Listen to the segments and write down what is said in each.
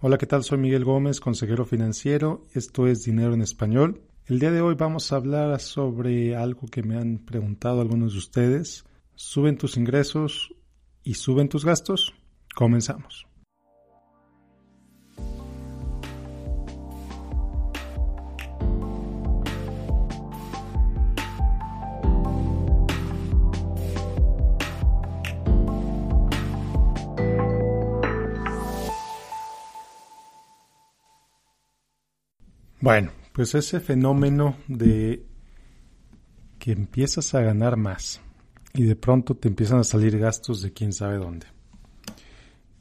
Hola, ¿qué tal? Soy Miguel Gómez, consejero financiero. Esto es Dinero en Español. El día de hoy vamos a hablar sobre algo que me han preguntado algunos de ustedes. ¿Suben tus ingresos y suben tus gastos? Comenzamos. Bueno, pues ese fenómeno de que empiezas a ganar más y de pronto te empiezan a salir gastos de quién sabe dónde.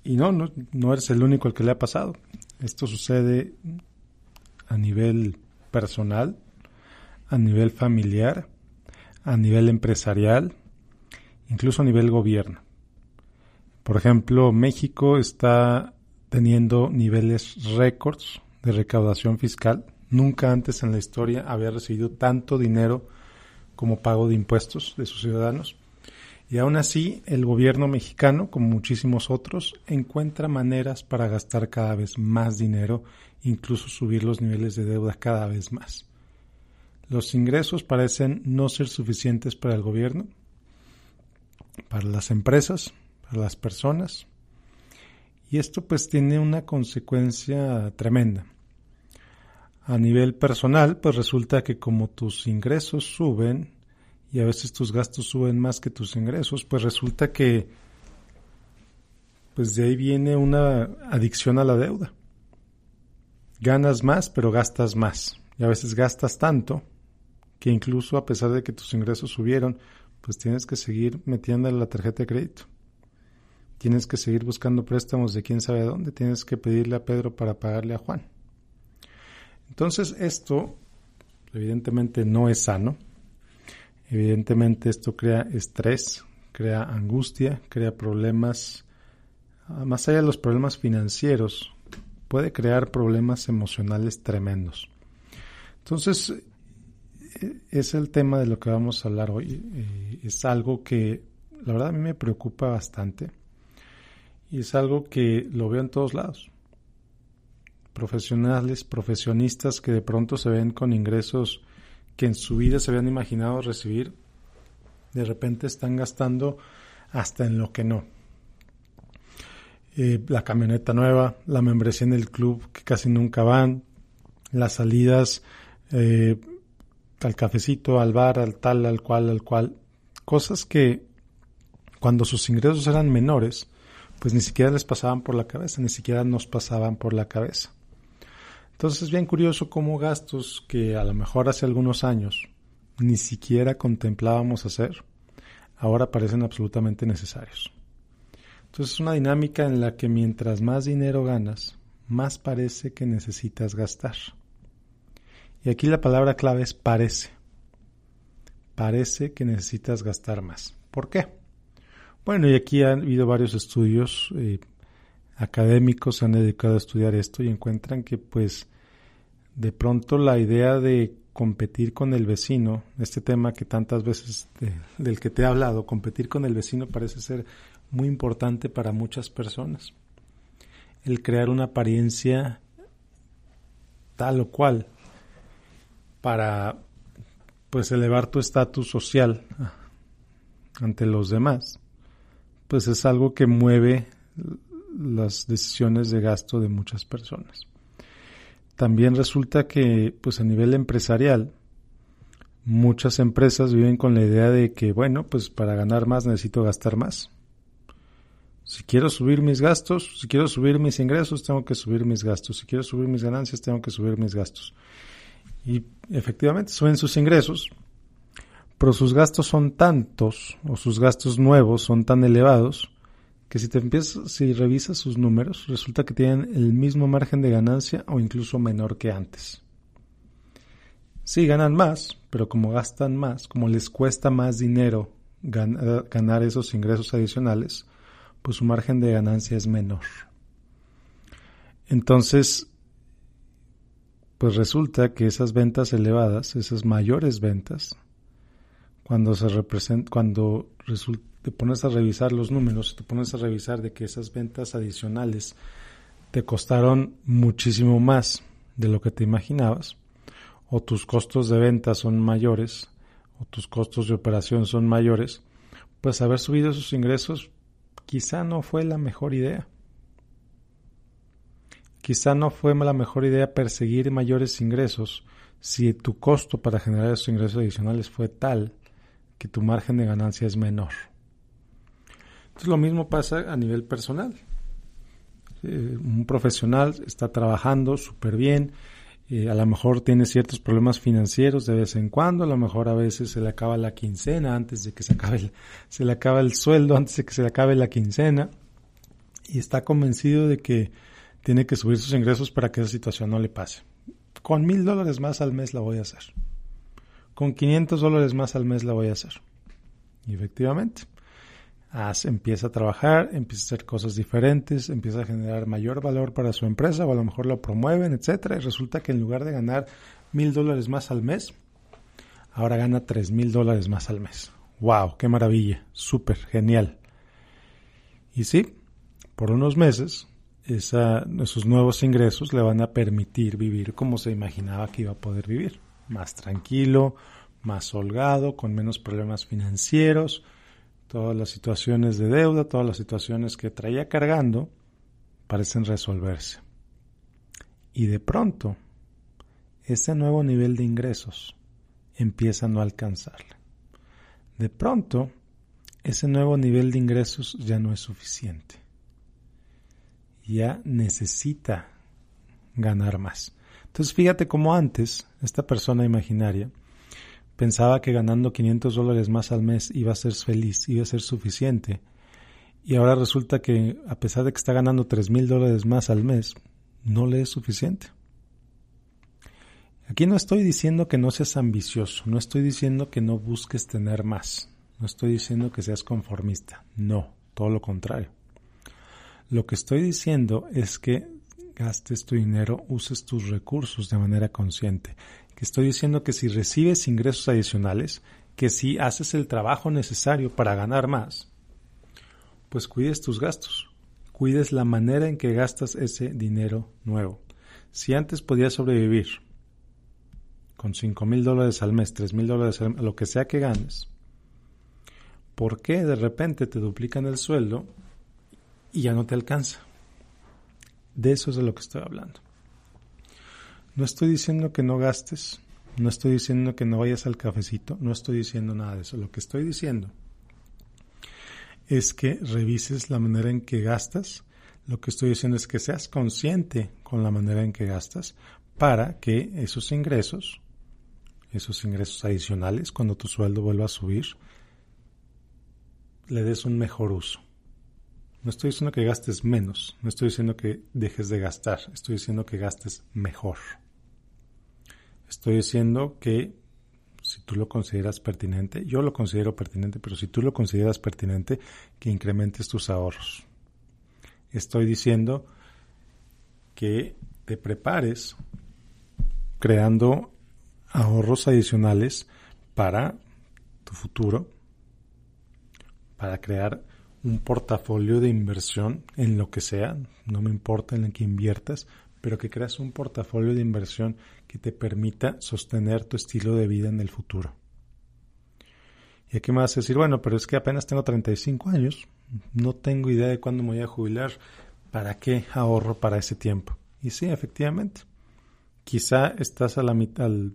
Y no, no, no eres el único al que le ha pasado. Esto sucede a nivel personal, a nivel familiar, a nivel empresarial, incluso a nivel gobierno. Por ejemplo, México está teniendo niveles récords de recaudación fiscal. Nunca antes en la historia había recibido tanto dinero como pago de impuestos de sus ciudadanos. Y aún así, el gobierno mexicano, como muchísimos otros, encuentra maneras para gastar cada vez más dinero, incluso subir los niveles de deuda cada vez más. Los ingresos parecen no ser suficientes para el gobierno, para las empresas, para las personas, y esto pues tiene una consecuencia tremenda. A nivel personal, pues resulta que como tus ingresos suben y a veces tus gastos suben más que tus ingresos, pues resulta que pues de ahí viene una adicción a la deuda. Ganas más, pero gastas más. Y a veces gastas tanto que incluso a pesar de que tus ingresos subieron, pues tienes que seguir metiéndole la tarjeta de crédito. Tienes que seguir buscando préstamos de quién sabe dónde. Tienes que pedirle a Pedro para pagarle a Juan. Entonces esto evidentemente no es sano. Evidentemente esto crea estrés, crea angustia, crea problemas, ah, más allá de los problemas financieros, puede crear problemas emocionales tremendos. Entonces, e, es el tema de lo que vamos a hablar hoy. Eh, es algo que la verdad a mí me preocupa bastante y es algo que lo veo en todos lados profesionales, profesionistas que de pronto se ven con ingresos que en su vida se habían imaginado recibir, de repente están gastando hasta en lo que no. Eh, la camioneta nueva, la membresía en el club que casi nunca van, las salidas eh, al cafecito, al bar, al tal, al cual, al cual. Cosas que cuando sus ingresos eran menores, pues ni siquiera les pasaban por la cabeza, ni siquiera nos pasaban por la cabeza. Entonces es bien curioso cómo gastos que a lo mejor hace algunos años ni siquiera contemplábamos hacer, ahora parecen absolutamente necesarios. Entonces es una dinámica en la que mientras más dinero ganas, más parece que necesitas gastar. Y aquí la palabra clave es parece. Parece que necesitas gastar más. ¿Por qué? Bueno, y aquí han habido varios estudios eh, académicos se han dedicado a estudiar esto y encuentran que pues de pronto la idea de competir con el vecino, este tema que tantas veces del que te he hablado, competir con el vecino parece ser muy importante para muchas personas. El crear una apariencia tal o cual para pues elevar tu estatus social ante los demás, pues es algo que mueve las decisiones de gasto de muchas personas. También resulta que, pues a nivel empresarial, muchas empresas viven con la idea de que, bueno, pues para ganar más necesito gastar más. Si quiero subir mis gastos, si quiero subir mis ingresos, tengo que subir mis gastos. Si quiero subir mis ganancias, tengo que subir mis gastos. Y efectivamente suben sus ingresos, pero sus gastos son tantos, o sus gastos nuevos son tan elevados, que si te empiezas, si revisas sus números, resulta que tienen el mismo margen de ganancia o incluso menor que antes. Sí, ganan más, pero como gastan más, como les cuesta más dinero ganar esos ingresos adicionales, pues su margen de ganancia es menor. Entonces, pues resulta que esas ventas elevadas, esas mayores ventas, cuando se representa, cuando resulta te pones a revisar los números, te pones a revisar de que esas ventas adicionales te costaron muchísimo más de lo que te imaginabas, o tus costos de venta son mayores, o tus costos de operación son mayores, pues haber subido esos ingresos quizá no fue la mejor idea. Quizá no fue la mejor idea perseguir mayores ingresos si tu costo para generar esos ingresos adicionales fue tal que tu margen de ganancia es menor. Entonces lo mismo pasa a nivel personal. Eh, un profesional está trabajando súper bien, eh, a lo mejor tiene ciertos problemas financieros de vez en cuando, a lo mejor a veces se le acaba la quincena antes de que se acabe el, se le acaba el sueldo antes de que se le acabe la quincena y está convencido de que tiene que subir sus ingresos para que esa situación no le pase. Con mil dólares más al mes la voy a hacer. Con 500 dólares más al mes la voy a hacer. Y efectivamente, empieza a trabajar, empieza a hacer cosas diferentes, empieza a generar mayor valor para su empresa o a lo mejor lo promueven, etcétera, y resulta que en lugar de ganar mil dólares más al mes, ahora gana tres mil dólares más al mes. ¡Wow! ¡Qué maravilla! ¡Súper! ¡Genial! Y sí, por unos meses, esos nuevos ingresos le van a permitir vivir como se imaginaba que iba a poder vivir. Más tranquilo, más holgado, con menos problemas financieros, todas las situaciones de deuda, todas las situaciones que traía cargando, parecen resolverse. Y de pronto, ese nuevo nivel de ingresos empieza a no alcanzarle. De pronto, ese nuevo nivel de ingresos ya no es suficiente. Ya necesita ganar más. Entonces fíjate cómo antes esta persona imaginaria pensaba que ganando 500 dólares más al mes iba a ser feliz, iba a ser suficiente. Y ahora resulta que a pesar de que está ganando 3 mil dólares más al mes, no le es suficiente. Aquí no estoy diciendo que no seas ambicioso, no estoy diciendo que no busques tener más, no estoy diciendo que seas conformista, no, todo lo contrario. Lo que estoy diciendo es que gastes tu dinero, uses tus recursos de manera consciente que estoy diciendo que si recibes ingresos adicionales, que si haces el trabajo necesario para ganar más, pues cuides tus gastos, cuides la manera en que gastas ese dinero nuevo. Si antes podías sobrevivir con 5 mil dólares al mes, 3 mil dólares al mes, lo que sea que ganes, ¿por qué de repente te duplican el sueldo y ya no te alcanza? De eso es de lo que estoy hablando. No estoy diciendo que no gastes, no estoy diciendo que no vayas al cafecito, no estoy diciendo nada de eso. Lo que estoy diciendo es que revises la manera en que gastas. Lo que estoy diciendo es que seas consciente con la manera en que gastas para que esos ingresos, esos ingresos adicionales, cuando tu sueldo vuelva a subir, le des un mejor uso. No estoy diciendo que gastes menos, no estoy diciendo que dejes de gastar, estoy diciendo que gastes mejor. Estoy diciendo que si tú lo consideras pertinente, yo lo considero pertinente, pero si tú lo consideras pertinente, que incrementes tus ahorros. Estoy diciendo que te prepares creando ahorros adicionales para tu futuro, para crear un portafolio de inversión en lo que sea, no me importa en lo que inviertas, pero que creas un portafolio de inversión que te permita sostener tu estilo de vida en el futuro. Y aquí me vas a decir, bueno, pero es que apenas tengo 35 años, no tengo idea de cuándo me voy a jubilar, ¿para qué ahorro para ese tiempo? Y sí, efectivamente, quizá estás a la mitad, en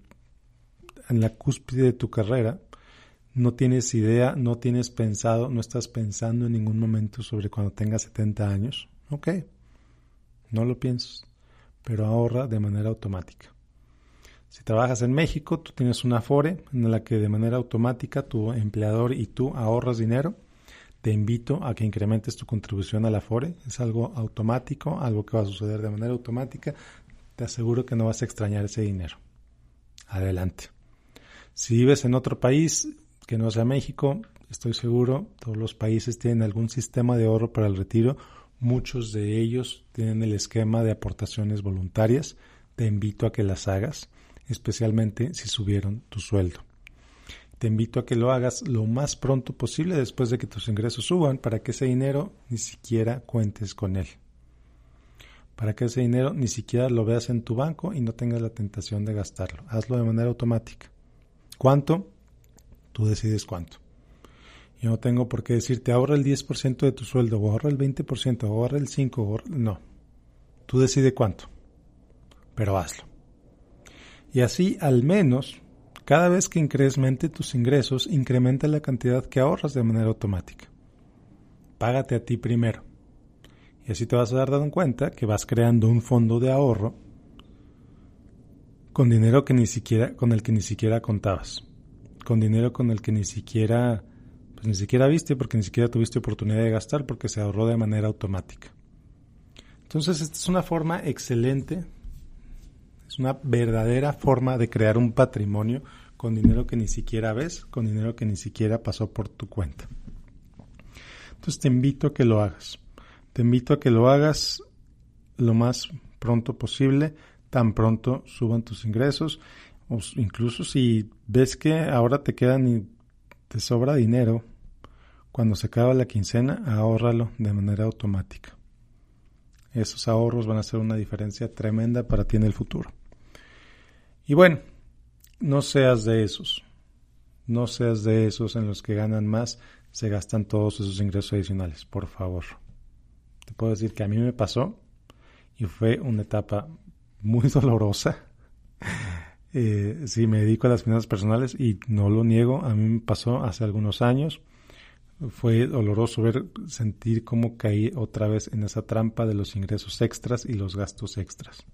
la cúspide de tu carrera, no tienes idea, no tienes pensado, no estás pensando en ningún momento sobre cuando tengas 70 años. Ok, no lo piensas pero ahorra de manera automática. Si trabajas en México, tú tienes una Afore en la que de manera automática tu empleador y tú ahorras dinero. Te invito a que incrementes tu contribución a la Afore. Es algo automático, algo que va a suceder de manera automática. Te aseguro que no vas a extrañar ese dinero. Adelante. Si vives en otro país que no sea México, estoy seguro, todos los países tienen algún sistema de ahorro para el retiro Muchos de ellos tienen el esquema de aportaciones voluntarias. Te invito a que las hagas, especialmente si subieron tu sueldo. Te invito a que lo hagas lo más pronto posible después de que tus ingresos suban para que ese dinero ni siquiera cuentes con él. para que ese dinero ni siquiera lo veas en tu banco y no tengas la tentación de gastarlo. Hazlo de manera automática. ¿Cuánto? Tú decides cuánto. Yo no tengo por qué decirte ahorra el 10% de tu sueldo, o ahorra el 20%, o ahorra el 5%, no. Tú decides cuánto, pero hazlo. Y así, al menos, cada vez que incremente tus ingresos, incrementa la cantidad que ahorras de manera automática. Págate a ti primero. Y así te vas a dar dando cuenta que vas creando un fondo de ahorro con dinero que ni siquiera, con el que ni siquiera contabas. Con dinero con el que ni siquiera, ni siquiera viste porque ni siquiera tuviste oportunidad de gastar porque se ahorró de manera automática. Entonces, esta es una forma excelente, es una verdadera forma de crear un patrimonio con dinero que ni siquiera ves, con dinero que ni siquiera pasó por tu cuenta. Entonces te invito a que lo hagas. Te invito a que lo hagas lo más pronto posible, tan pronto suban tus ingresos, o incluso si ves que ahora te quedan y te sobra dinero, cuando se acaba la quincena, ahórralo de manera automática. Esos ahorros van a hacer una diferencia tremenda para ti en el futuro. Y bueno, no seas de esos. No seas de esos en los que ganan más, se gastan todos esos ingresos adicionales, por favor. Te puedo decir que a mí me pasó y fue una etapa muy dolorosa. Eh, sí, me dedico a las finanzas personales y no lo niego, a mí me pasó hace algunos años. Fue doloroso ver, sentir cómo caí otra vez en esa trampa de los ingresos extras y los gastos extras.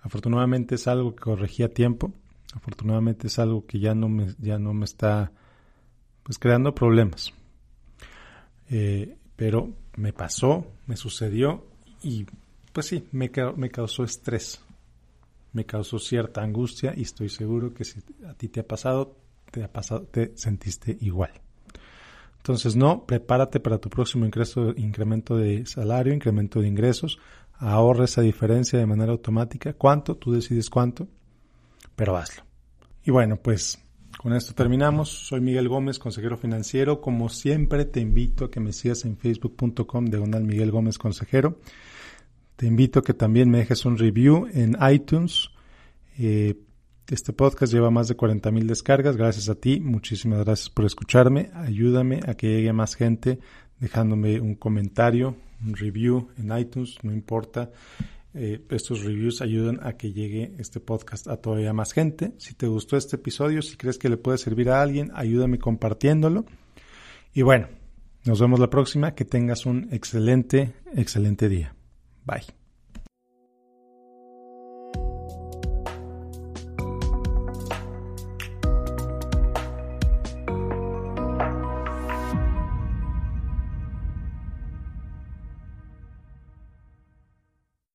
Afortunadamente es algo que corregí a tiempo Afortunadamente es algo que ya no me, ya no me está pues creando problemas. Eh, pero me pasó, me sucedió y pues sí, me, me causó estrés, me causó cierta angustia y estoy seguro que si a ti te ha pasado, te ha pasado, te sentiste igual. Entonces no, prepárate para tu próximo ingreso, incremento de salario, incremento de ingresos, ahorra esa diferencia de manera automática. ¿Cuánto? Tú decides cuánto pero hazlo. Y bueno, pues con esto terminamos. Soy Miguel Gómez, consejero financiero. Como siempre, te invito a que me sigas en facebook.com de Donald Miguel Gómez Consejero. Te invito a que también me dejes un review en iTunes. Eh, este podcast lleva más de 40 mil descargas. Gracias a ti. Muchísimas gracias por escucharme. Ayúdame a que llegue más gente dejándome un comentario, un review en iTunes, no importa. Eh, estos reviews ayudan a que llegue este podcast a todavía más gente. Si te gustó este episodio, si crees que le puede servir a alguien, ayúdame compartiéndolo. Y bueno, nos vemos la próxima. Que tengas un excelente, excelente día. Bye.